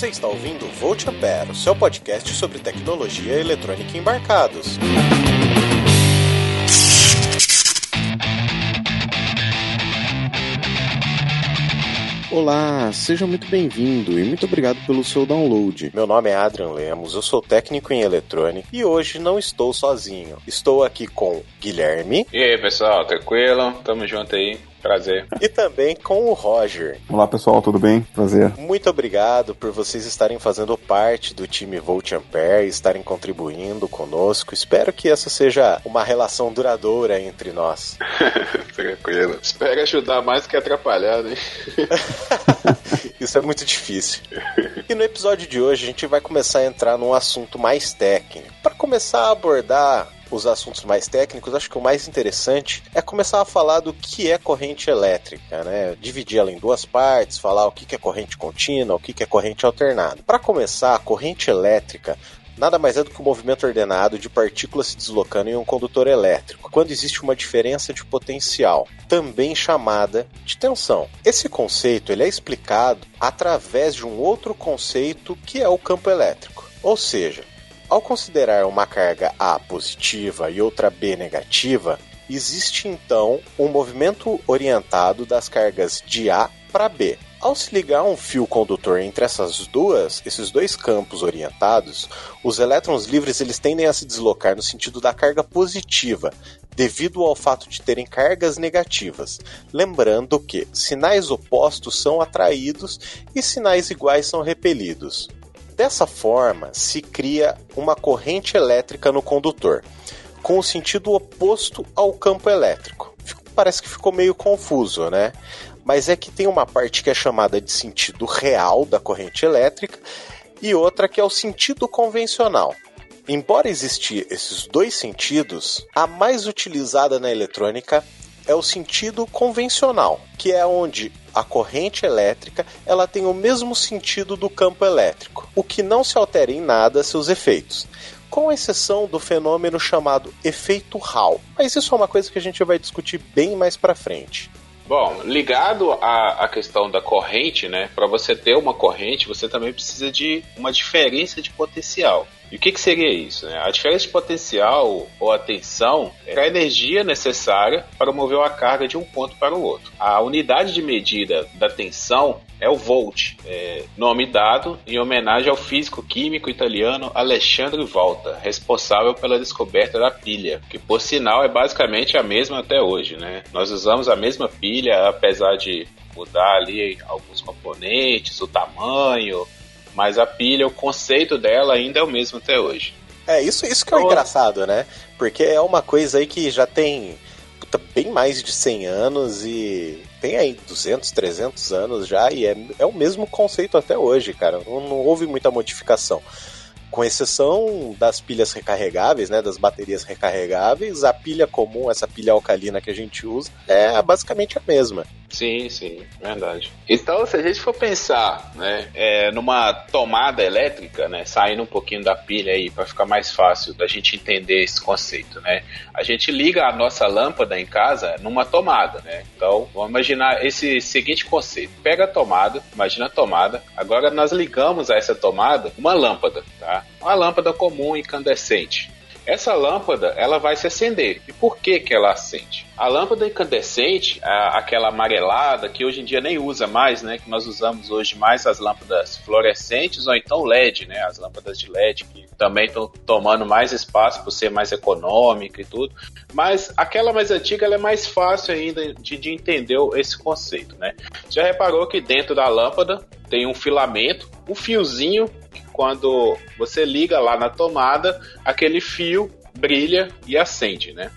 Você está ouvindo Volt Ampere, o seu podcast sobre tecnologia eletrônica em embarcados. Olá, seja muito bem-vindo e muito obrigado pelo seu download. Meu nome é Adrian Lemos, eu sou técnico em eletrônica e hoje não estou sozinho. Estou aqui com Guilherme. E aí, pessoal, tranquilo? Tamo junto aí. Prazer. E também com o Roger. Olá pessoal, tudo bem? Prazer. Muito obrigado por vocês estarem fazendo parte do time Volt Ampere, estarem contribuindo conosco. Espero que essa seja uma relação duradoura entre nós. Tranquilo. Espero ajudar mais que atrapalhar, né? Isso é muito difícil. E no episódio de hoje a gente vai começar a entrar num assunto mais técnico. Para começar a abordar os assuntos mais técnicos, acho que o mais interessante é começar a falar do que é corrente elétrica, né? Dividir ela em duas partes, falar o que é corrente contínua, o que é corrente alternada. Para começar, a corrente elétrica nada mais é do que um movimento ordenado de partículas se deslocando em um condutor elétrico, quando existe uma diferença de potencial, também chamada de tensão. Esse conceito ele é explicado através de um outro conceito que é o campo elétrico. Ou seja, ao considerar uma carga A positiva e outra B negativa, existe então um movimento orientado das cargas de A para B. Ao se ligar um fio condutor entre essas duas, esses dois campos orientados, os elétrons livres eles tendem a se deslocar no sentido da carga positiva, devido ao fato de terem cargas negativas. Lembrando que sinais opostos são atraídos e sinais iguais são repelidos. Dessa forma, se cria uma corrente elétrica no condutor, com o sentido oposto ao campo elétrico. Parece que ficou meio confuso, né? Mas é que tem uma parte que é chamada de sentido real da corrente elétrica e outra que é o sentido convencional. Embora existir esses dois sentidos, a mais utilizada na eletrônica é o sentido convencional, que é onde a corrente elétrica ela tem o mesmo sentido do campo elétrico, o que não se altera em nada seus efeitos com exceção do fenômeno chamado efeito Hall. Mas isso é uma coisa que a gente vai discutir bem mais para frente. Bom, ligado à, à questão da corrente, né? Para você ter uma corrente, você também precisa de uma diferença de potencial. E o que, que seria isso? Né? A diferença de potencial ou tensão é a energia necessária para mover uma carga de um ponto para o outro. A unidade de medida da tensão é o volt, é, nome dado em homenagem ao físico químico italiano Alexandre Volta, responsável pela descoberta da pilha, que por sinal é basicamente a mesma até hoje. Né? Nós usamos a mesma pilha, apesar de mudar ali alguns componentes, o tamanho, mas a pilha, o conceito dela ainda é o mesmo até hoje. É, isso, isso que é o engraçado, né? Porque é uma coisa aí que já tem puta, bem mais de 100 anos e tem aí 200, 300 anos já e é, é o mesmo conceito até hoje, cara. Não, não houve muita modificação. Com exceção das pilhas recarregáveis, né, das baterias recarregáveis, a pilha comum, essa pilha alcalina que a gente usa, é basicamente a mesma. Sim, sim, verdade. Então, se a gente for pensar, né, é, numa tomada elétrica, né, saindo um pouquinho da pilha aí para ficar mais fácil da gente entender esse conceito, né, a gente liga a nossa lâmpada em casa numa tomada, né. Então, vamos imaginar esse seguinte conceito: pega a tomada, imagina a tomada. Agora nós ligamos a essa tomada uma lâmpada, tá? Uma lâmpada comum incandescente. Essa lâmpada, ela vai se acender. E por que que ela acende? A lâmpada incandescente, a, aquela amarelada, que hoje em dia nem usa mais, né? Que nós usamos hoje mais as lâmpadas fluorescentes ou então LED, né? As lâmpadas de LED, que também estão tomando mais espaço por ser mais econômica e tudo. Mas aquela mais antiga, ela é mais fácil ainda de, de entender esse conceito, né? Já reparou que dentro da lâmpada tem um filamento, um fiozinho quando você liga lá na tomada, aquele fio brilha e acende, né?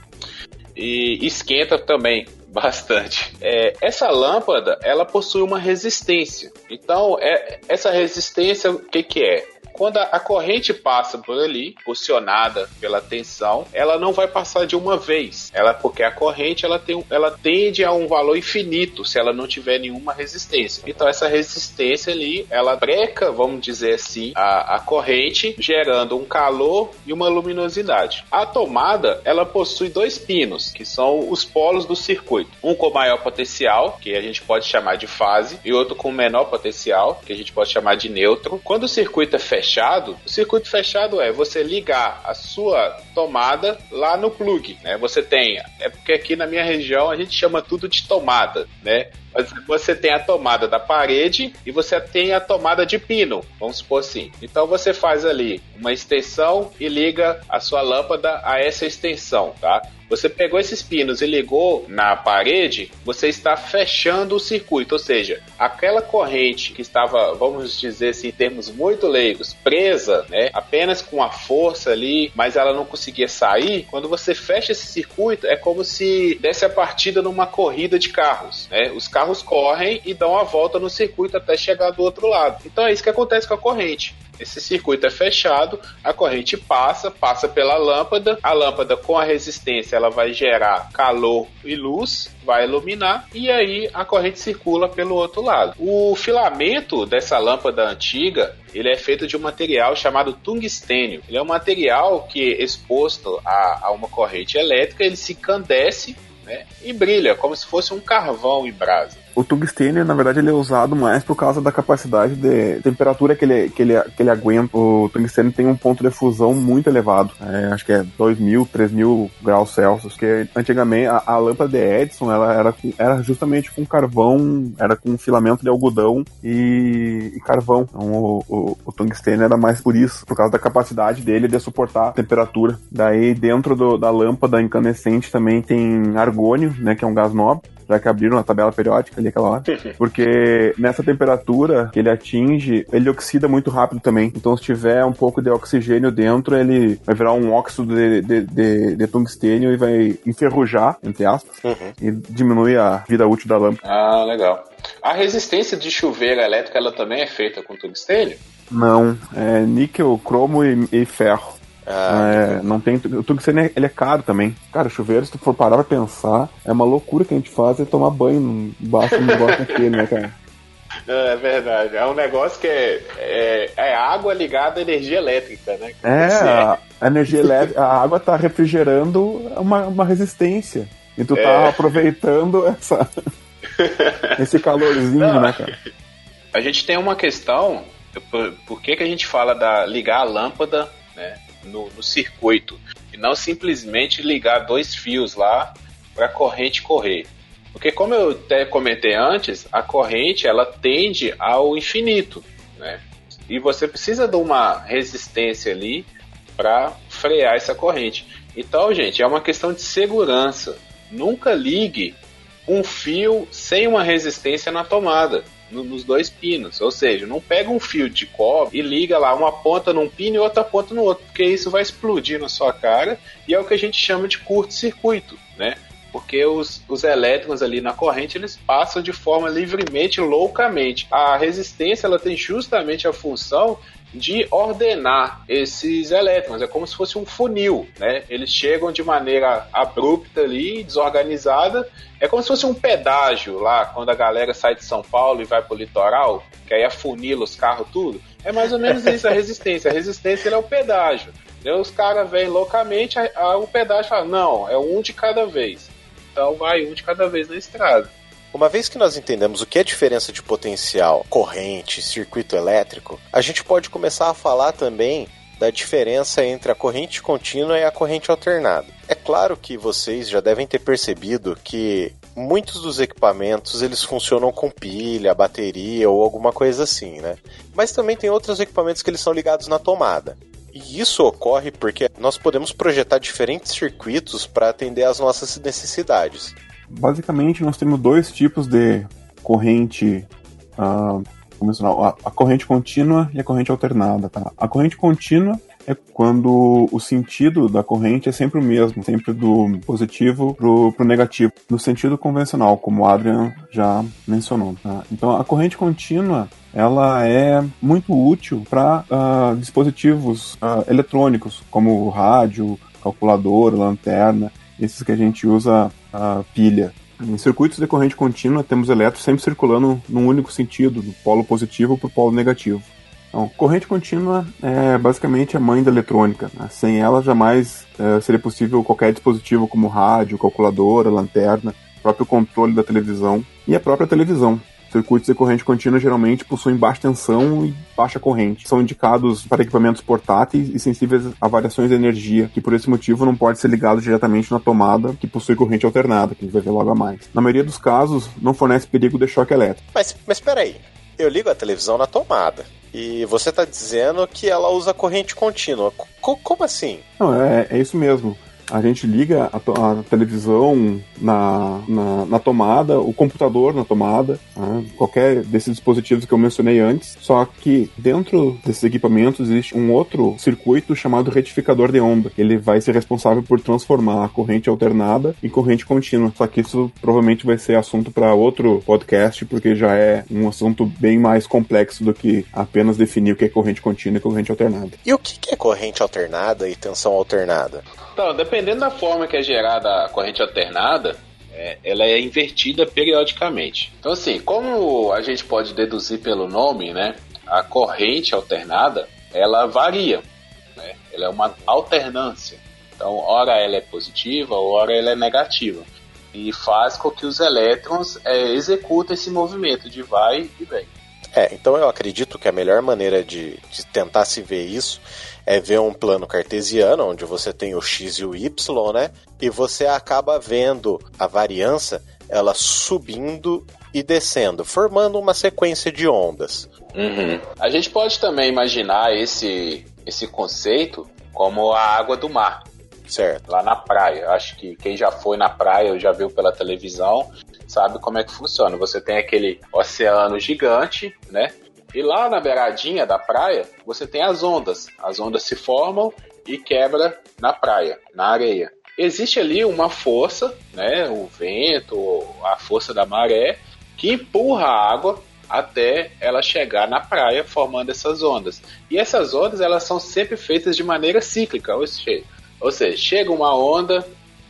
E esquenta também bastante. É, essa lâmpada, ela possui uma resistência. Então, é, essa resistência, o que, que é? Quando a, corrente passa por ali, posicionada pela tensão, ela não vai passar de uma vez. Ela porque a corrente ela tem ela tende a um valor infinito se ela não tiver nenhuma resistência. Então essa resistência ali, ela breca, vamos dizer assim, a, a corrente, gerando um calor e uma luminosidade. A tomada, ela possui dois pinos, que são os polos do circuito. Um com maior potencial, que a gente pode chamar de fase, e outro com menor potencial, que a gente pode chamar de neutro. Quando o circuito é fechado, o circuito fechado é você ligar a sua tomada lá no plug, né? Você tem, é porque aqui na minha região a gente chama tudo de tomada, né? Você tem a tomada da parede e você tem a tomada de pino, vamos supor assim. Então você faz ali uma extensão e liga a sua lâmpada a essa extensão, tá? Você pegou esses pinos e ligou na parede, você está fechando o circuito, ou seja, aquela corrente que estava, vamos dizer assim, em termos muito leigos, presa, né, apenas com a força ali, mas ela não conseguia sair. Quando você fecha esse circuito, é como se desse a partida numa corrida de carros, né? Os carros correm e dão a volta no circuito até chegar do outro lado. Então é isso que acontece com a corrente. Esse circuito é fechado, a corrente passa, passa pela lâmpada, a lâmpada com a resistência ela vai gerar calor e luz, vai iluminar e aí a corrente circula pelo outro lado. O filamento dessa lâmpada antiga ele é feito de um material chamado tungstênio. Ele é um material que, exposto a, a uma corrente elétrica, ele se candece né, e brilha como se fosse um carvão em brasa o tungstênio, na verdade, ele é usado mais por causa da capacidade de temperatura que ele, que ele, que ele aguenta. O tungstênio tem um ponto de fusão muito elevado. É, acho que é 2.000, 3.000 graus Celsius. Que antigamente a, a, lâmpada de Edison ela era, era justamente com carvão, era com filamento de algodão e, e carvão. Então o, o, o, tungstênio era mais por isso, por causa da capacidade dele de suportar a temperatura. Daí dentro do, da lâmpada incandescente também tem argônio, né, que é um gás nobre já que abriram a tabela periódica ali aquela hora. Porque nessa temperatura que ele atinge, ele oxida muito rápido também. Então, se tiver um pouco de oxigênio dentro, ele vai virar um óxido de, de, de, de tungstênio e vai enferrujar, entre aspas, uhum. e diminui a vida útil da lâmpada. Ah, legal. A resistência de chuveiro elétrico, ela também é feita com tungstênio? Não, é níquel, cromo e, e ferro. Ah, é, não tem. O tungstênio ele é caro também. Cara, chuveiro, se tu for parar pra pensar, é uma loucura que a gente faz é tomar banho embaixo do negócio daquele, né, cara? É verdade. É um negócio que é, é, é água ligada à energia elétrica, né? É, a, a, energia elétrica, a água tá refrigerando uma, uma resistência. E tu tá é. aproveitando essa, esse calorzinho, Não, né, cara? A gente tem uma questão, por, por que, que a gente fala da ligar a lâmpada, né? No, no circuito e não simplesmente ligar dois fios lá para a corrente correr. Porque como eu até comentei antes, a corrente ela tende ao infinito, né? E você precisa de uma resistência ali para frear essa corrente. Então, gente, é uma questão de segurança. Nunca ligue um fio sem uma resistência na tomada no, nos dois pinos. Ou seja, não pega um fio de cobre e liga lá uma ponta num pino e outra ponta no outro, porque isso vai explodir na sua cara e é o que a gente chama de curto-circuito, né? porque os, os elétrons ali na corrente eles passam de forma livremente, loucamente. A resistência ela tem justamente a função de ordenar esses elétrons. É como se fosse um funil, né? Eles chegam de maneira abrupta ali, desorganizada. É como se fosse um pedágio lá, quando a galera sai de São Paulo e vai pro litoral, que aí afunila os carros tudo. É mais ou menos isso a resistência. A resistência é o pedágio. Os caras vêm loucamente, a, a, o pedágio fala, não, é um de cada vez. Então vai um de cada vez na estrada. Uma vez que nós entendemos o que é diferença de potencial, corrente, circuito elétrico, a gente pode começar a falar também da diferença entre a corrente contínua e a corrente alternada. É claro que vocês já devem ter percebido que muitos dos equipamentos eles funcionam com pilha, bateria ou alguma coisa assim, né? Mas também tem outros equipamentos que eles são ligados na tomada. E isso ocorre porque nós podemos projetar diferentes circuitos para atender às nossas necessidades basicamente nós temos dois tipos de corrente uh, a, corrente contínua e a corrente alternada. Tá? A corrente contínua é quando o sentido da corrente é sempre o mesmo, sempre do positivo pro, pro negativo, no sentido convencional, como o Adrian já mencionou. Tá? Então a corrente contínua ela é muito útil para uh, ah, dispositivos uh, eletrônicos, como rádio, calculador, lanterna, esses que a gente usa uh, pilha. Em circuitos de corrente contínua, temos elétrons sempre circulando num único sentido, do polo positivo para o polo negativo. Então, corrente contínua é basicamente a mãe da eletrônica. Né? Sem ela, jamais é, seria possível qualquer dispositivo como rádio, calculadora, lanterna, próprio controle da televisão e a própria televisão. Circuitos de corrente contínua geralmente possuem baixa tensão e baixa corrente. São indicados para equipamentos portáteis e sensíveis a variações de energia, que por esse motivo não pode ser ligado diretamente na tomada que possui corrente alternada, que a gente vai ver logo a mais. Na maioria dos casos, não fornece perigo de choque elétrico. Mas, mas peraí, eu ligo a televisão na tomada. E você está dizendo que ela usa corrente contínua. C como assim? Não, é, é isso mesmo a gente liga a, a televisão na, na, na, tomada, o computador na tomada, né? qualquer desses dispositivos que eu mencionei antes. Só que dentro desses equipamentos existe um outro circuito chamado retificador de onda. Ele vai ser responsável por transformar a corrente alternada em corrente contínua. Só que isso provavelmente vai ser assunto para outro podcast, porque já é um assunto bem mais complexo do que apenas definir o que é corrente contínua e corrente alternada. E o que é corrente alternada e tensão alternada? Então, dependendo da forma que é gerada a corrente alternada, é, ela é invertida periodicamente. Então, assim, como a gente pode deduzir pelo nome, né, a corrente alternada, ela varia. Né? Ela é uma alternância. Então, ora ela é positiva, ora ela é negativa. E faz com que os elétrons é, executem esse movimento de vai e vem. É, então eu acredito que a melhor maneira de, de tentar se ver isso é ver um plano cartesiano, onde você tem o x e o y, né? E você acaba vendo a variância ela subindo e descendo, formando uma sequência de ondas. Uhum. A gente pode também imaginar esse, esse conceito como a água do mar. Certo. Lá na praia. Acho que quem já foi na praia ou já viu pela televisão sabe como é que funciona. Você tem aquele oceano gigante, né? E lá na beiradinha da praia, você tem as ondas. As ondas se formam e quebra na praia, na areia. Existe ali uma força, né, o vento, a força da maré, que empurra a água até ela chegar na praia, formando essas ondas. E essas ondas elas são sempre feitas de maneira cíclica, ou seja, chega uma onda,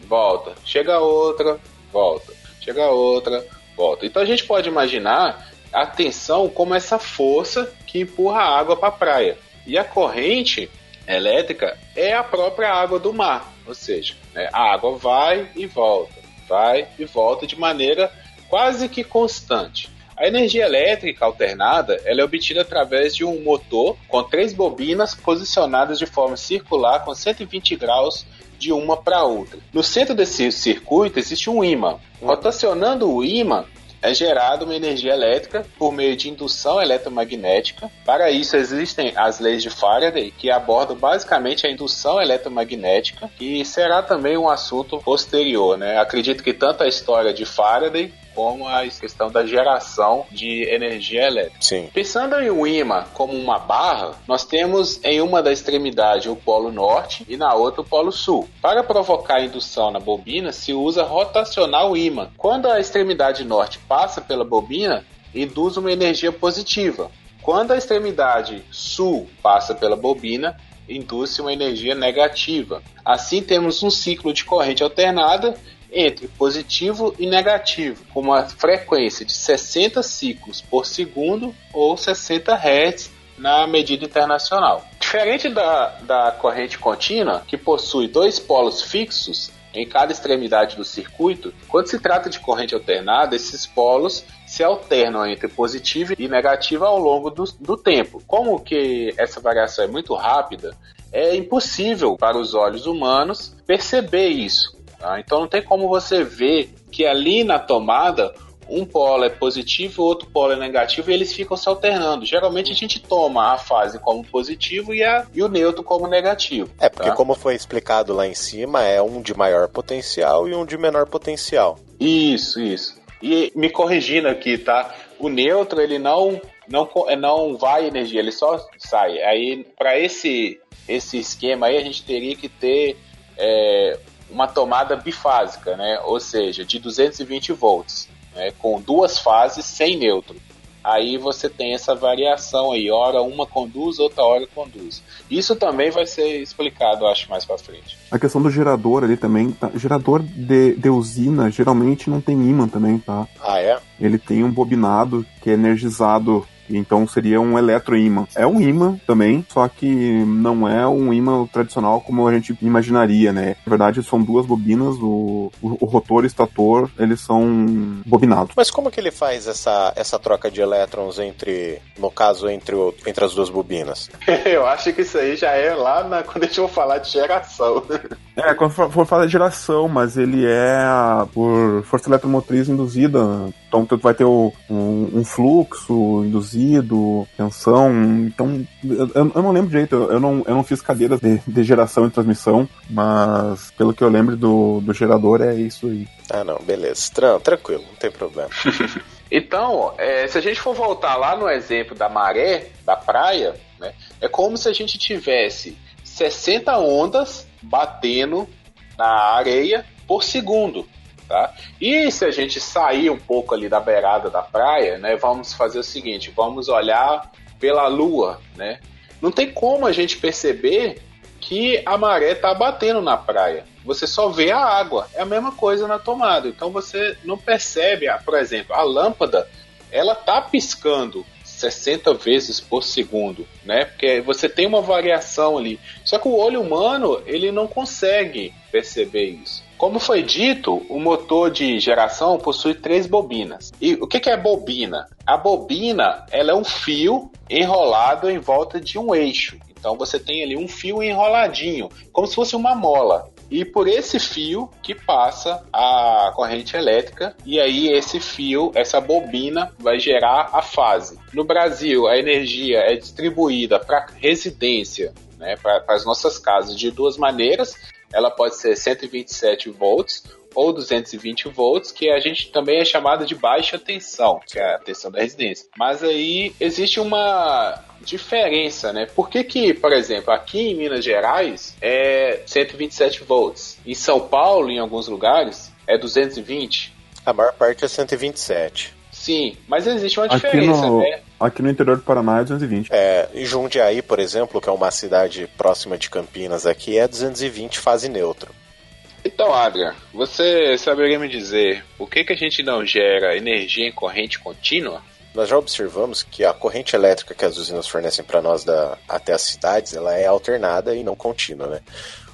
volta, chega outra, volta, chega outra, volta. Então a gente pode imaginar a tensão como essa força que empurra a água para a praia. E a corrente elétrica é a própria água do mar, ou seja, né, a água vai e volta, vai e volta de maneira quase que constante. A energia elétrica alternada ela é obtida através de um motor com três bobinas posicionadas de forma circular com 120 graus de uma para outra. No centro desse circuito existe um ímã. Rotacionando o ímã, é gerada uma energia elétrica por meio de indução eletromagnética. Para isso existem as leis de Faraday, que abordam basicamente a indução eletromagnética, que será também um assunto posterior. Né? Acredito que tanto a história de Faraday como a questão da geração de energia elétrica. Sim. Pensando em um imã como uma barra, nós temos em uma da extremidade o polo norte e na outra o polo sul. Para provocar indução na bobina, se usa rotacionar o imã. Quando a extremidade norte passa pela bobina, induz uma energia positiva. Quando a extremidade sul passa pela bobina, induz uma energia negativa. Assim, temos um ciclo de corrente alternada entre positivo e negativo, com uma frequência de 60 ciclos por segundo ou 60 Hz na medida internacional. Diferente da, da corrente contínua, que possui dois polos fixos em cada extremidade do circuito, quando se trata de corrente alternada, esses polos se alternam entre positivo e negativo ao longo do, do tempo. Como que essa variação é muito rápida, é impossível para os olhos humanos perceber isso. Tá? Então não tem como você ver que ali na tomada um polo é positivo, outro polo é negativo e eles ficam se alternando. Geralmente a gente toma a fase como positivo e, a, e o neutro como negativo. É, porque tá? como foi explicado lá em cima, é um de maior potencial e um de menor potencial. Isso, isso. E me corrigindo aqui, tá? O neutro, ele não não não vai energia, ele só sai. Aí para esse esse esquema aí, a gente teria que ter é, uma tomada bifásica, né? Ou seja, de 220 volts, né? com duas fases sem neutro. Aí você tem essa variação aí, hora uma conduz, outra hora conduz. Isso também vai ser explicado, acho, mais para frente. A questão do gerador ali também, tá? gerador de, de usina geralmente não tem ímã também, tá? Ah, é? Ele tem um bobinado que é energizado então seria um eletroímã. É um ímã também, só que não é um ímã tradicional como a gente imaginaria, né? Na verdade, são duas bobinas, o, o, o rotor e o estator, eles são bobinados. Mas como que ele faz essa, essa troca de elétrons entre, no caso, entre, o, entre as duas bobinas? Eu acho que isso aí já é lá na, quando a gente for falar de geração. É, quando for falar de geração, mas ele é por força eletromotriz induzida. Então tu vai ter o, um, um, fluxo induzido, tensão. Então, eu, eu não lembro direito, eu não, eu não fiz cadeiras de, de geração e transmissão, mas pelo que eu lembro do, do gerador é isso aí. Ah não, beleza. Tran tranquilo, não tem problema. então, é, se a gente for voltar lá no exemplo da maré, da praia, né, é como se a gente tivesse 60 ondas batendo na areia por segundo. Tá? E se a gente sair um pouco ali da beirada da praia, né, vamos fazer o seguinte, vamos olhar pela lua, né? Não tem como a gente perceber que a maré está batendo na praia. Você só vê a água. É a mesma coisa na tomada. Então você não percebe, por exemplo, a lâmpada, ela tá piscando 60 vezes por segundo, né? Porque você tem uma variação ali. Só que o olho humano, ele não consegue perceber isso. Como foi dito, o motor de geração possui três bobinas. E o que é bobina? A bobina ela é um fio enrolado em volta de um eixo. Então você tem ali um fio enroladinho, como se fosse uma mola e por esse fio que passa a corrente elétrica e aí esse fio, essa bobina vai gerar a fase. No Brasil, a energia é distribuída para residência, né, para as nossas casas de duas maneiras. Ela pode ser 127 volts ou 220 volts, que a gente também é chamada de baixa tensão, que é a tensão da residência. Mas aí existe uma diferença, né? Por que que, por exemplo, aqui em Minas Gerais é 127 volts, em São Paulo, em alguns lugares, é 220? A maior parte é 127. Sim, mas existe uma diferença, aqui no, né? Aqui no interior do Paraná é 220. É, em Jundiaí, por exemplo, que é uma cidade próxima de Campinas aqui, é 220 fase neutro. Então, Adrian, você saberia me dizer por que, que a gente não gera energia em corrente contínua? Nós já observamos que a corrente elétrica que as usinas fornecem para nós da, até as cidades, ela é alternada e não contínua, né?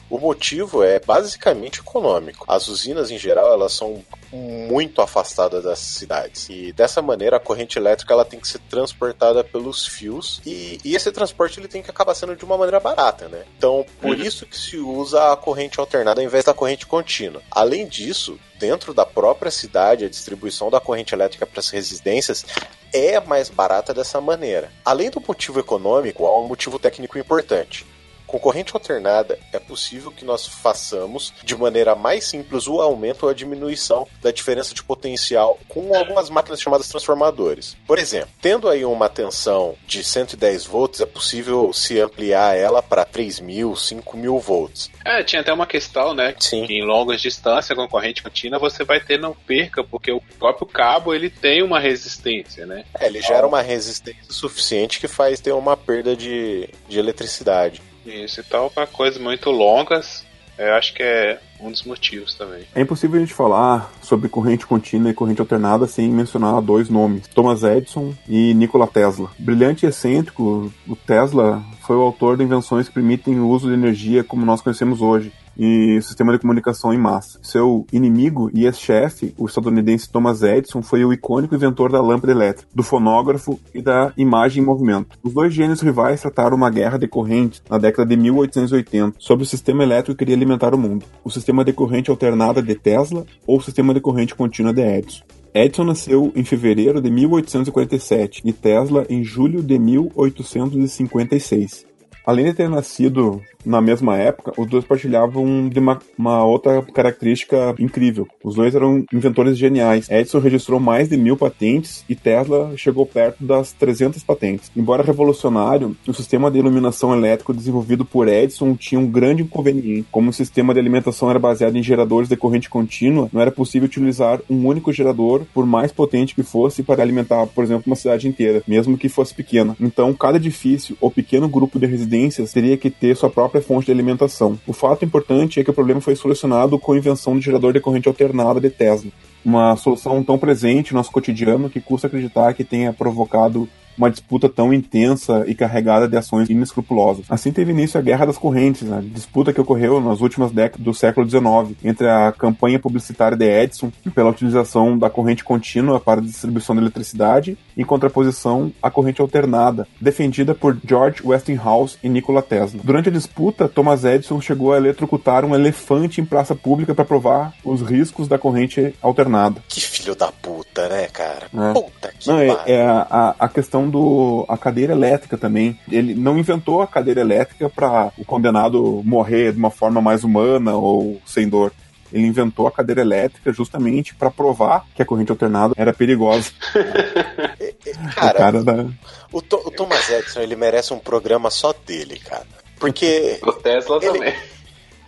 O motivo é basicamente econômico. As usinas, em geral, elas são muito afastadas das cidades. E dessa maneira, a corrente elétrica ela tem que ser transportada pelos fios. E, e esse transporte ele tem que acabar sendo de uma maneira barata, né? Então, por uhum. isso que se usa a corrente alternada ao invés da corrente contínua. Além disso, dentro da própria cidade, a distribuição da corrente elétrica para as residências é mais barata dessa maneira. Além do motivo econômico, há um motivo técnico importante. Com corrente alternada, é possível que nós façamos de maneira mais simples o aumento ou a diminuição da diferença de potencial com algumas máquinas chamadas transformadores. Por exemplo, tendo aí uma tensão de 110 volts, é possível se ampliar ela para 3.000, 5.000 volts. É, tinha até uma questão, né? Sim. Que em longas distâncias com corrente contínua você vai ter não perca, porque o próprio cabo ele tem uma resistência, né? É, ele gera uma resistência suficiente que faz ter uma perda de, de eletricidade. Isso, então para coisas muito longas, eu acho que é um dos motivos também. É impossível a gente falar sobre corrente contínua e corrente alternada sem mencionar dois nomes: Thomas Edison e Nikola Tesla. Brilhante e excêntrico, o Tesla foi o autor de invenções que permitem o uso de energia como nós conhecemos hoje e sistema de comunicação em massa. Seu inimigo e ex-chefe, o estadunidense Thomas Edison, foi o icônico inventor da lâmpada elétrica, do fonógrafo e da imagem em movimento. Os dois gênios rivais trataram uma guerra decorrente na década de 1880 sobre o sistema elétrico que queria alimentar o mundo: o sistema de corrente alternada de Tesla ou o sistema de corrente contínua de Edison. Edison nasceu em fevereiro de 1847 e Tesla em julho de 1856. Além de ter nascido na mesma época, os dois partilhavam de uma, uma, outra característica incrível. Os dois eram inventores geniais. Edison registrou mais de mil patentes e Tesla chegou perto das 300 patentes. Embora revolucionário, o sistema de iluminação elétrico desenvolvido por Edison tinha um grande inconveniente. Como o sistema de alimentação era baseado em geradores de corrente contínua, não era possível utilizar um único gerador, por mais potente que fosse, para alimentar, por exemplo, uma cidade inteira, mesmo que fosse pequena. Então, cada edifício ou pequeno grupo de residências teria que ter sua própria fonte de alimentação. O fato importante é que o problema foi solucionado com a invenção do gerador de corrente alternada de Tesla. Uma solução tão presente no nosso cotidiano que custa acreditar que tenha provocado uma disputa tão intensa e carregada de ações inescrupulosas. Assim teve início a Guerra das Correntes, né? disputa que ocorreu nas últimas décadas do século XIX entre a campanha publicitária de Edison pela utilização da corrente contínua para a distribuição de eletricidade em contraposição à corrente alternada, defendida por George Westinghouse e Nikola Tesla. Durante a disputa, Thomas Edison chegou a eletrocutar um elefante em praça pública para provar os riscos da corrente alternada. Que filho da puta, né, cara? É. Puta que Não, é, é a, a questão do a cadeira elétrica também. Ele não inventou a cadeira elétrica para o condenado morrer de uma forma mais humana ou sem dor. Ele inventou a cadeira elétrica justamente para provar que a corrente alternada era perigosa. cara, o, cara da... o, o, Thomas Edison ele merece um programa só dele, cara. Porque. o Tesla ele... também.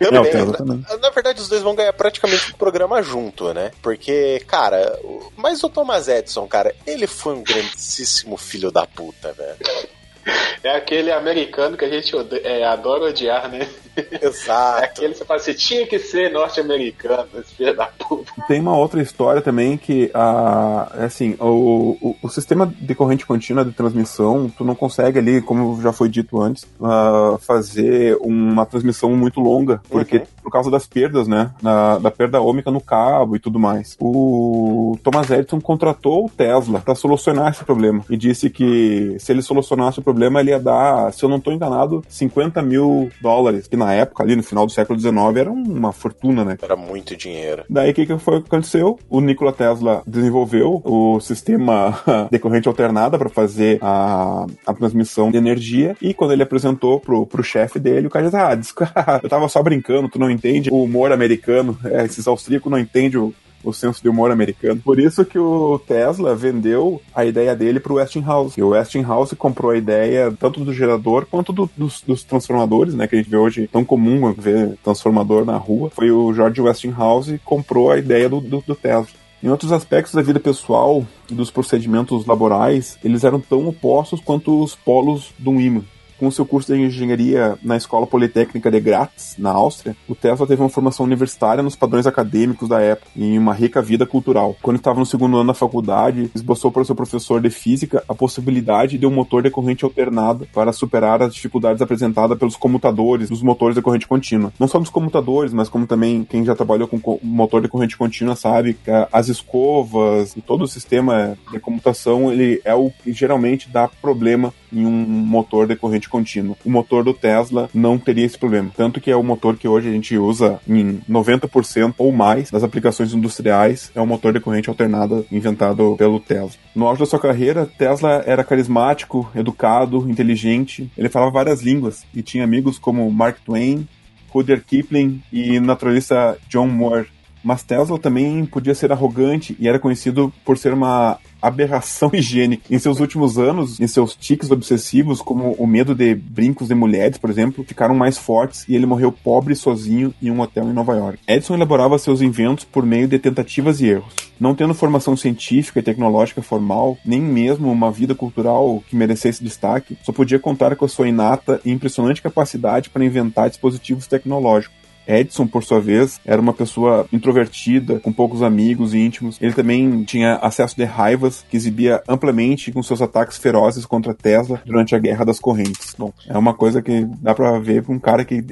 É, também. Na, na, verdade, os dois vão ganhar praticamente o um programa junto, né? Porque, cara, mas o Thomas Edison, cara, ele foi um grandíssimo filho da puta, velho. É aquele americano que a gente é, adora odiar, né? Exato. É aquele que você fala assim, tinha que ser norte-americano, esse filho da puta. Tem uma outra história também que, uh, assim, o, o, o, sistema de corrente contínua de transmissão, tu não consegue ali, como já foi dito antes, uh, fazer uma transmissão muito longa, porque uhum. por causa das perdas, né? Na, da perda ômica no cabo e tudo mais. O Thomas Edison contratou o Tesla para solucionar esse problema e disse que se ele solucionasse o problema, ele ia dar, se eu não estou enganado, 50 mil dólares, que na época, ali no final do século XIX, era uma fortuna, né? Era muito dinheiro. Daí o que, que foi que aconteceu? O Nikola Tesla desenvolveu o sistema de corrente alternada para fazer a, a transmissão de energia e quando ele apresentou pro, pro chefe dele, o cara disse, ah, eu tava só brincando, tu não entende o humor americano, é, esses austríacos não entendem o, o senso de humor americano. Por isso que o Tesla vendeu a ideia dele pro Westinghouse. E o Westinghouse comprou a ideia tanto do gerador quanto do, dos, dos, transformadores, né? Que a gente vê hoje tão comum ver transformador na rua. Foi o George Westinghouse que comprou a ideia do, do, do Tesla. Em outros aspectos da vida pessoal e dos procedimentos laborais, eles eram tão opostos quanto os polos do imã com seu curso de engenharia na Escola Politécnica de Graz, na Áustria, o Tesla teve uma formação universitária nos padrões acadêmicos da época e uma rica vida cultural. Quando estava no segundo ano da faculdade, esboçou para o seu professor de física a possibilidade de um motor de corrente alternada para superar as dificuldades apresentadas pelos comutadores dos motores de corrente contínua. Não só dos comutadores, mas como também quem já trabalhou com motor de corrente contínua sabe que as escovas e todo o sistema de comutação ele é o que geralmente dá problema em um motor de corrente contínua. O motor do Tesla não teria esse problema. Tanto que é o motor que hoje a gente usa em 90% ou mais das aplicações industriais, é o motor de corrente alternada inventado pelo Tesla. No auge da sua carreira, Tesla era carismático, educado, inteligente. Ele falava várias línguas e tinha amigos como Mark Twain, Rudyard Kipling e naturalista John Moore. Mas Tesla também podia ser arrogante e era conhecido por ser uma aberração higiênica. Em seus últimos anos, em seus tiques obsessivos, como o medo de brincos de mulheres, por exemplo, ficaram mais fortes e ele morreu pobre sozinho em um hotel em Nova York. Edison elaborava seus inventos por meio de tentativas e erros. Não tendo formação científica e tecnológica formal, nem mesmo uma vida cultural que merecesse destaque, só podia contar com a sua inata e impressionante capacidade para inventar dispositivos tecnológicos. Edson, por sua vez, era uma pessoa introvertida, com poucos amigos íntimos. Ele também tinha acesso de raivas que exibia amplamente com seus ataques ferozes contra Tesla durante a Guerra das Correntes. Bom, é uma coisa que dá para ver com um cara que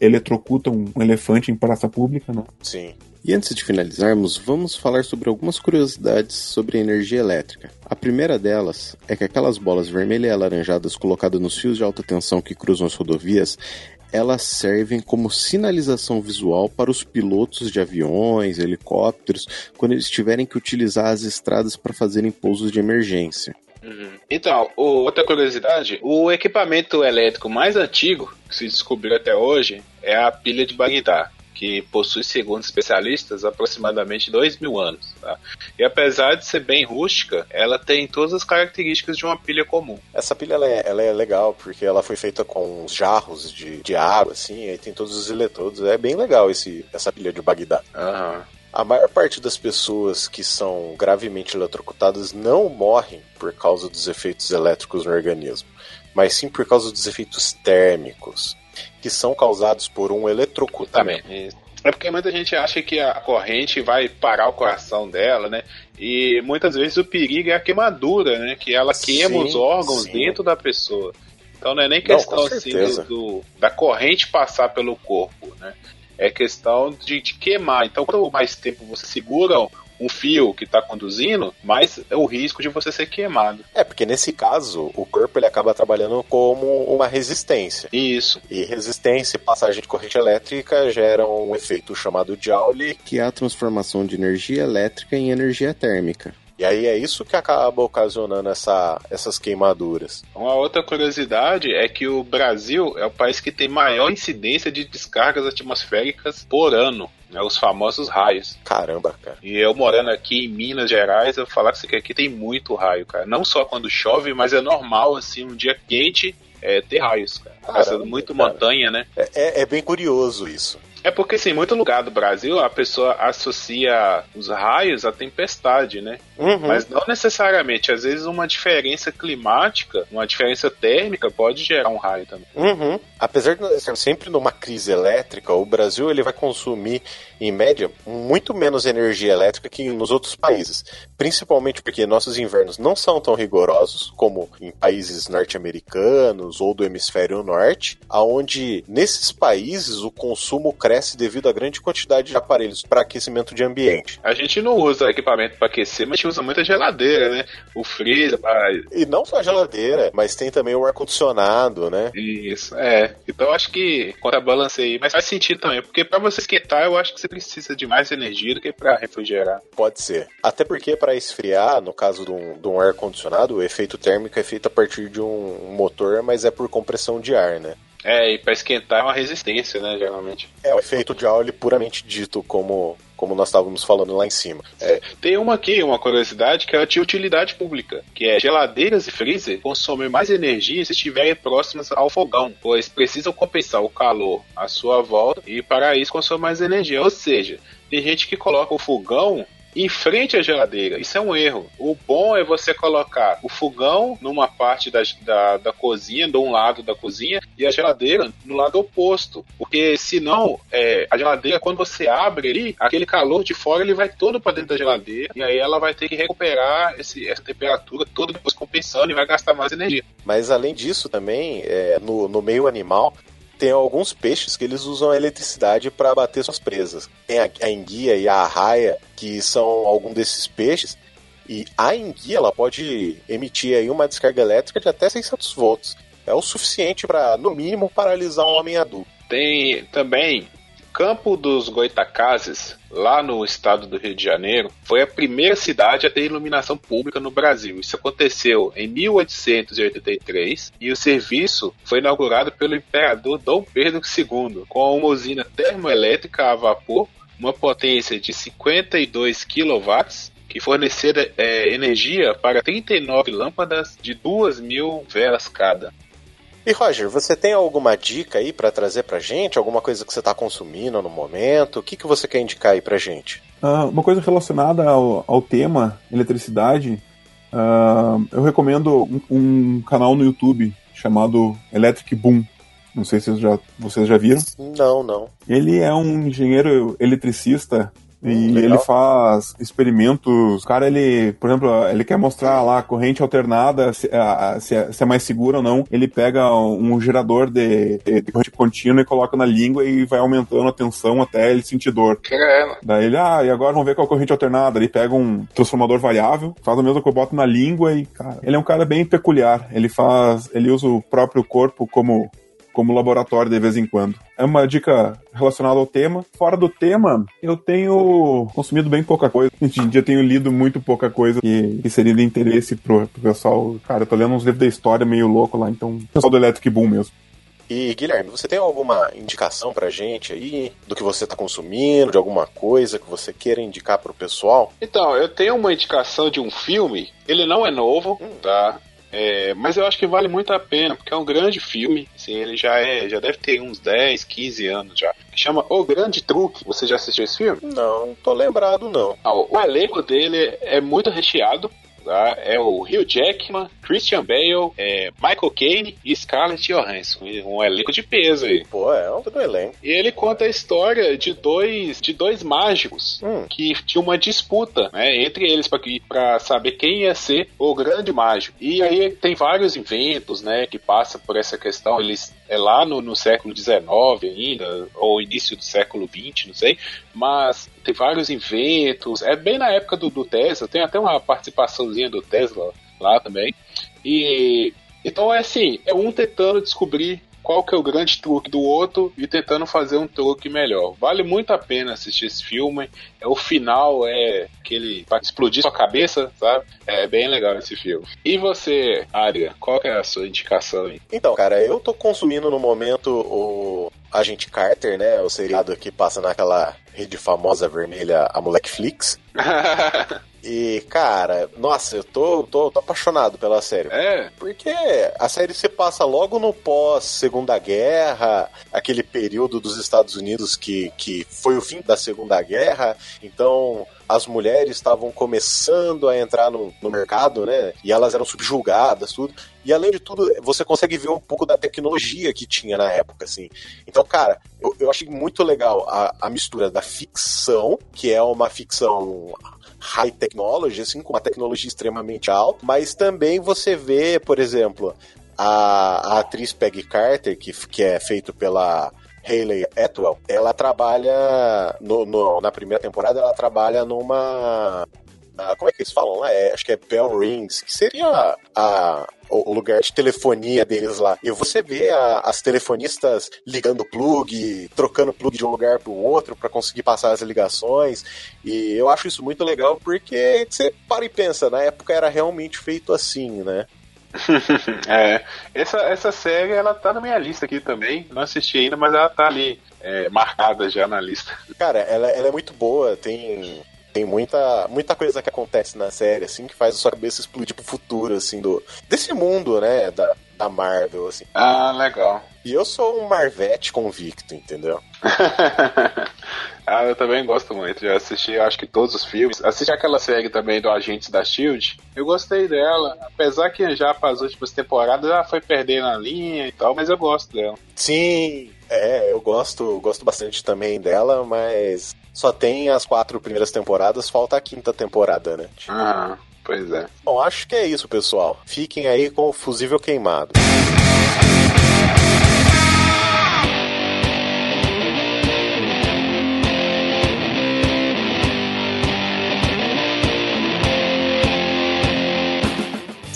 eletrocuta um elefante em praça pública, né? Sim. E antes de finalizarmos, vamos falar sobre algumas curiosidades sobre a energia elétrica. A primeira delas é que aquelas bolas vermelhas e alaranjadas colocadas nos fios de alta tensão que cruzam as rodovias elas servem como sinalização visual para os pilotos de aviões, helicópteros, quando eles tiverem que utilizar as estradas para fazerem pousos de emergência. Uhum. Então, outra curiosidade, o equipamento elétrico mais antigo que se descobriu até hoje é a pilha de Bagdá que possui, segundo especialistas, aproximadamente 2 mil anos. Tá? E apesar de ser bem rústica, ela tem todas as características de uma pilha comum. Essa pilha ela é, ela é legal porque ela foi feita com uns jarros de, de água, assim, aí tem todos os eletrodos. É bem legal esse, essa pilha de Bagdá. Uhum. A maior parte das pessoas que são gravemente eletrocutadas não morrem por causa dos efeitos elétricos no organismo, mas sim por causa dos efeitos térmicos que são causados por um eletrocutamento. É porque muita gente acha que a corrente vai parar o coração dela, né? E muitas vezes o perigo é a queimadura, né? Que ela queima sim, os órgãos sim. dentro da pessoa. Então não é nem questão não, assim do, do, da corrente passar pelo corpo, né? É questão de, de queimar. Então, quanto mais tempo você segura um fio que está conduzindo, mais é o risco de você ser queimado. É, porque nesse caso, o corpo ele acaba trabalhando como uma resistência. Isso. E resistência e passagem de corrente elétrica geram um efeito chamado Joule, que é a transformação de energia elétrica em energia térmica. E aí é isso que acaba ocasionando essa, essas queimaduras. Uma outra curiosidade é que o Brasil é o país que tem maior incidência de descargas atmosféricas por ano. Né, os famosos raios. Caramba, cara. E eu morando aqui em Minas Gerais, eu falar que aqui tem muito raio, cara. Não só quando chove, mas é normal, assim, um dia quente, é, ter raios, cara. Caramba, muito cara. montanha, né? É, é, é bem curioso isso. É porque, assim, em muito lugar do Brasil, a pessoa associa os raios à tempestade, né? Uhum. Mas não necessariamente. Às vezes, uma diferença climática, uma diferença térmica, pode gerar um raio também. Uhum. Apesar de estar sempre numa crise elétrica, o Brasil ele vai consumir, em média, muito menos energia elétrica que nos outros países. Principalmente porque nossos invernos não são tão rigorosos como em países norte-americanos ou do hemisfério norte, aonde nesses países o consumo cresce cresce devido à grande quantidade de aparelhos para aquecimento de ambiente. A gente não usa equipamento para aquecer, mas a gente usa muita geladeira, né? O freezer. Pra... E não só a geladeira, mas tem também o ar-condicionado, né? Isso, é. Então acho que aí, Mas faz sentido também, porque para você esquentar, eu acho que você precisa de mais energia do que para refrigerar. Pode ser. Até porque para esfriar, no caso de um, de um ar-condicionado, o efeito térmico é feito a partir de um motor, mas é por compressão de ar, né? É, e para esquentar é uma resistência, né, geralmente. É, o efeito de Joule puramente dito, como, como nós estávamos falando lá em cima. É, tem uma aqui, uma curiosidade, que é de utilidade pública, que é geladeiras e freezer consomem mais energia se estiverem próximas ao fogão, pois precisam compensar o calor à sua volta e para isso consomem mais energia. Ou seja, tem gente que coloca o fogão em frente à geladeira. Isso é um erro. O bom é você colocar o fogão numa parte da, da, da cozinha, de um lado da cozinha, e a geladeira no lado oposto. Porque senão, é, a geladeira, quando você abre ali, aquele calor de fora ele vai todo para dentro da geladeira, e aí ela vai ter que recuperar esse, essa temperatura toda depois compensando e vai gastar mais energia. Mas além disso também, é, no, no meio animal, tem alguns peixes que eles usam eletricidade para bater suas presas. Tem a, a enguia e a arraia, que são algum desses peixes, e a enguia ela pode emitir aí uma descarga elétrica de até 600 volts. É o suficiente para, no mínimo, paralisar um homem adulto. Tem também Campo dos Goitacazes, lá no estado do Rio de Janeiro, foi a primeira cidade a ter iluminação pública no Brasil. Isso aconteceu em 1883 e o serviço foi inaugurado pelo imperador Dom Pedro II, com uma usina termoelétrica a vapor, uma potência de 52 kW que fornecia é, energia para 39 lâmpadas de 2 mil velas cada. E Roger, você tem alguma dica aí para trazer pra gente? Alguma coisa que você está consumindo no momento? O que, que você quer indicar aí pra gente? Uh, uma coisa relacionada ao, ao tema eletricidade, uh, eu recomendo um, um, canal no YouTube chamado Electric Boom. Não sei se já, vocês já viram. Não, não. Ele é um engenheiro eletricista e Legal. ele faz experimentos. O cara, ele, por exemplo, ele quer mostrar lá a corrente alternada, se, a, se, é, se é mais segura ou não. Ele pega um gerador de, de, corrente contínua e coloca na língua e vai aumentando a tensão até ele sentir dor. Caramba. Daí ele, ah, e agora vamos ver qual é a corrente alternada. Ele pega um transformador variável, faz a mesma que eu boto na língua e, cara, ele é um cara bem peculiar. Ele faz, ele usa o próprio corpo como como laboratório de vez em quando. É uma dica relacionada ao tema. Fora do tema, eu tenho consumido bem pouca coisa. Hoje em dia tenho lido muito pouca coisa que, que seria de interesse pro, pro pessoal. Cara, eu tô lendo uns livros da história meio louco lá, então pessoal do Electric Boom mesmo. E Guilherme, você tem alguma indicação pra gente aí do que você tá consumindo, de alguma coisa que você queira indicar pro pessoal? Então, eu tenho uma indicação de um filme, ele não é novo, hum. tá? É, mas eu acho que vale muito a pena, porque é um grande filme. Assim, ele já é, já deve ter uns 10, 15 anos já. Que chama O Grande Truque. Você já assistiu esse filme? Não, tô lembrado não. Ah, o elenco dele é muito recheado É o Hugh Jackman, Christian Bale, é, Michael Caine e Scarlett Johansson. Um elenco de peso aí. Pô, é um do elenco. E ele conta a história de dois, de dois mágicos hum. que tinham uma disputa né, entre eles para saber quem ia ser o grande mágico. E aí tem vários inventos né, que passam por essa questão. Eles é lá no, no século XIX ainda, ou início do século XX, não sei, mas tem vários inventos, é bem na época do, do Tesla, tem até uma participaçãozinha do Tesla lá também, e então é assim, é um tentando descobrir qual que é o grande truque do outro e tentando fazer um truque melhor. Vale muito a pena assistir esse filme. É o final é aquele para explodir sua cabeça, sabe? É bem legal esse filme. E você, Arya, qual é a sua indicação aí? Então, cara, eu tô consumindo no momento o Agente Carter, né? O seriado que passa naquela rede famosa vermelha, a Molequeflix. E, cara, nossa, eu tô, tô, tô, apaixonado pela série. É. Porque a série se passa logo no pós-Segunda Guerra, aquele período dos Estados Unidos que, que foi o fim da Segunda Guerra. Então, as mulheres estavam começando a entrar no, no, mercado, né? E elas eram subjugadas, tudo. E além de tudo, você consegue ver um pouco da tecnologia que tinha na época, assim. Então, cara, eu, eu achei muito legal a, a mistura da ficção, que é uma ficção high technology, assim, com uma tecnologia extremamente alta, mas também você vê, por exemplo, a, a atriz Peggy Carter, que, que é feito pela Hayley Atwell, ela trabalha no, no, na primeira temporada, ela trabalha numa como é que eles falam lá? É, acho que é Bell Rings, que seria a, a, o lugar de telefonia deles lá. E você vê a, as telefonistas ligando plug, trocando plug de um lugar para o outro para conseguir passar as ligações. E eu acho isso muito legal porque você para e pensa, na época era realmente feito assim, né? é, essa, essa série ela tá na minha lista aqui também. Não assisti ainda, mas ela tá ali é, marcada já na lista. Cara, ela, ela é muito boa, tem tem muita, muita coisa que acontece na série, assim, que faz a sua cabeça explodir pro futuro, assim, do, desse mundo, né, da, da Marvel, assim. Ah, legal. E eu sou um Marvete convicto, entendeu? ah, eu também gosto muito. Já assisti, acho que todos os filmes. Assisti aquela série também do Agentes da Shield. Eu gostei dela. Apesar que já as últimas temporadas já foi perdendo a linha e tal, mas eu gosto dela. Sim, é, eu gosto, gosto bastante também dela, mas só tem as quatro primeiras temporadas, falta a quinta temporada, né? Ah, pois é. Bom, acho que é isso, pessoal. Fiquem aí com o fusível queimado.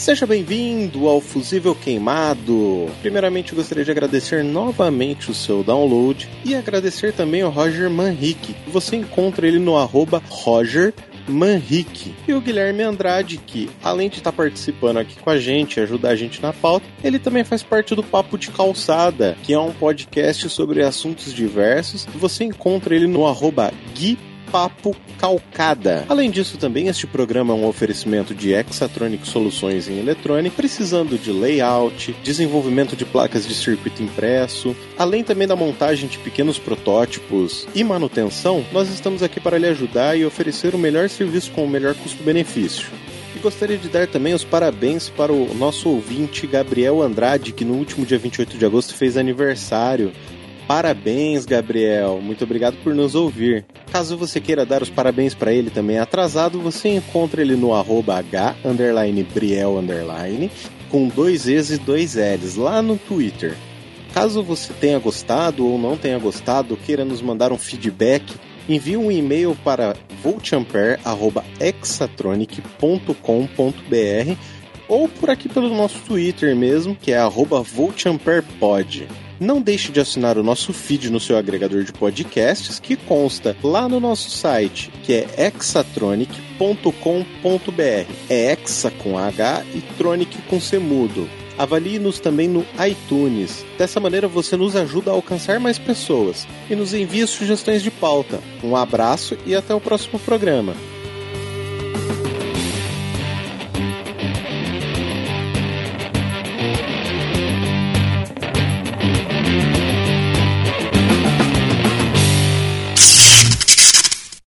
Seja bem-vindo ao Fusível Queimado. Primeiramente, gostaria de agradecer novamente o seu download e agradecer também ao Roger Manrique. Você encontra ele no arroba Roger Manrique. E o Guilherme Andrade, que além de estar participando aqui com a gente, ajudar a gente na pauta, ele também faz parte do Papo de Calçada, que é um podcast sobre assuntos diversos. Você encontra ele no arroba Gui Papo Calcada. Além disso, também este programa é um oferecimento de Exatronic Soluções em Eletrônica, precisando de layout, desenvolvimento de placas de circuito impresso, além também da montagem de pequenos protótipos e manutenção, nós estamos aqui para lhe ajudar e oferecer o melhor serviço com o melhor custo-benefício. E gostaria de dar também os parabéns para o nosso ouvinte Gabriel Andrade, que no último dia 28 de agosto fez aniversário. Parabéns, Gabriel. Muito obrigado por nos ouvir. Caso você queira dar os parabéns para ele também atrasado, você encontra ele no arroba H underline Briel underline com dois E's e dois L's lá no Twitter. Caso você tenha gostado ou não tenha gostado, queira nos mandar um feedback, envie um e-mail para voltampere.exatronic.com.br ou por aqui pelo nosso Twitter mesmo, que é arroba voltamperepod. Não deixe de assinar o nosso feed no seu agregador de podcasts, que consta lá no nosso site, que é exatronic.com.br. É Exa com H e Tronic com C mudo. Avalie-nos também no iTunes. Dessa maneira você nos ajuda a alcançar mais pessoas e nos envia sugestões de pauta. Um abraço e até o próximo programa.